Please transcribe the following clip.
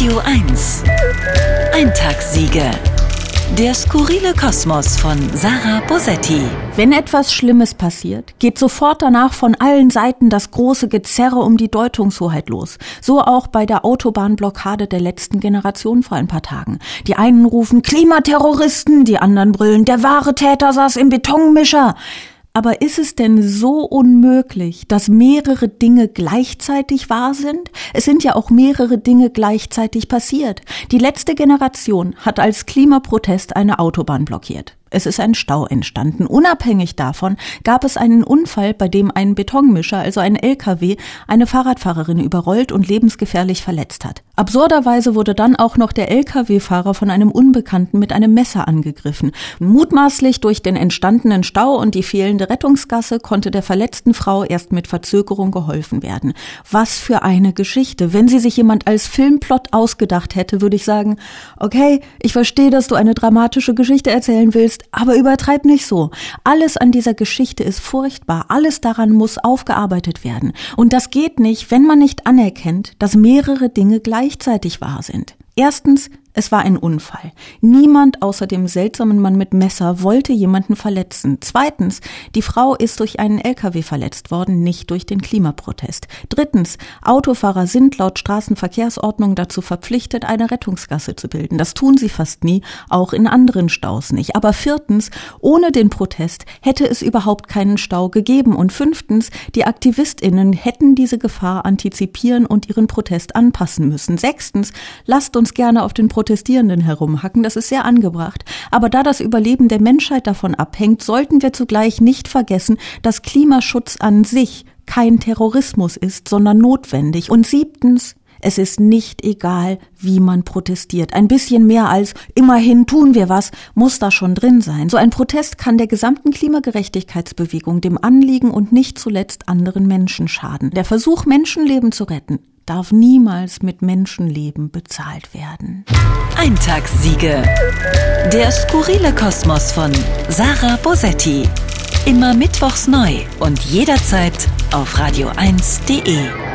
Radio 1. Eintagssiege. Der skurrile Kosmos von Sarah Bosetti. Wenn etwas Schlimmes passiert, geht sofort danach von allen Seiten das große Gezerre um die Deutungshoheit los. So auch bei der Autobahnblockade der letzten Generation vor ein paar Tagen. Die einen rufen Klimaterroristen, die anderen brüllen, der wahre Täter saß im Betonmischer. Aber ist es denn so unmöglich, dass mehrere Dinge gleichzeitig wahr sind? Es sind ja auch mehrere Dinge gleichzeitig passiert. Die letzte Generation hat als Klimaprotest eine Autobahn blockiert. Es ist ein Stau entstanden. Unabhängig davon gab es einen Unfall, bei dem ein Betonmischer, also ein LKW, eine Fahrradfahrerin überrollt und lebensgefährlich verletzt hat. Absurderweise wurde dann auch noch der LKW-Fahrer von einem Unbekannten mit einem Messer angegriffen. Mutmaßlich durch den entstandenen Stau und die fehlende Rettungsgasse konnte der verletzten Frau erst mit Verzögerung geholfen werden. Was für eine Geschichte. Wenn sie sich jemand als Filmplot ausgedacht hätte, würde ich sagen, okay, ich verstehe, dass du eine dramatische Geschichte erzählen willst, willst, aber übertreib nicht so. Alles an dieser Geschichte ist furchtbar, alles daran muss aufgearbeitet werden. Und das geht nicht, wenn man nicht anerkennt, dass mehrere Dinge gleichzeitig wahr sind. Erstens, es war ein Unfall. Niemand außer dem seltsamen Mann mit Messer wollte jemanden verletzen. Zweitens, die Frau ist durch einen LKW verletzt worden, nicht durch den Klimaprotest. Drittens, Autofahrer sind laut Straßenverkehrsordnung dazu verpflichtet, eine Rettungsgasse zu bilden. Das tun sie fast nie, auch in anderen Staus nicht. Aber viertens, ohne den Protest hätte es überhaupt keinen Stau gegeben. Und fünftens, die AktivistInnen hätten diese Gefahr antizipieren und ihren Protest anpassen müssen. Sechstens, lasst uns gerne auf den Protest Protestierenden herumhacken, das ist sehr angebracht. Aber da das Überleben der Menschheit davon abhängt, sollten wir zugleich nicht vergessen, dass Klimaschutz an sich kein Terrorismus ist, sondern notwendig. Und siebtens, es ist nicht egal, wie man protestiert. Ein bisschen mehr als immerhin tun wir was, muss da schon drin sein. So ein Protest kann der gesamten Klimagerechtigkeitsbewegung, dem Anliegen und nicht zuletzt anderen Menschen schaden. Der Versuch, Menschenleben zu retten, darf niemals mit Menschenleben bezahlt werden. Eintagssiege. Der skurrile Kosmos von Sarah Bosetti. Immer mittwochs neu und jederzeit auf radio1.de.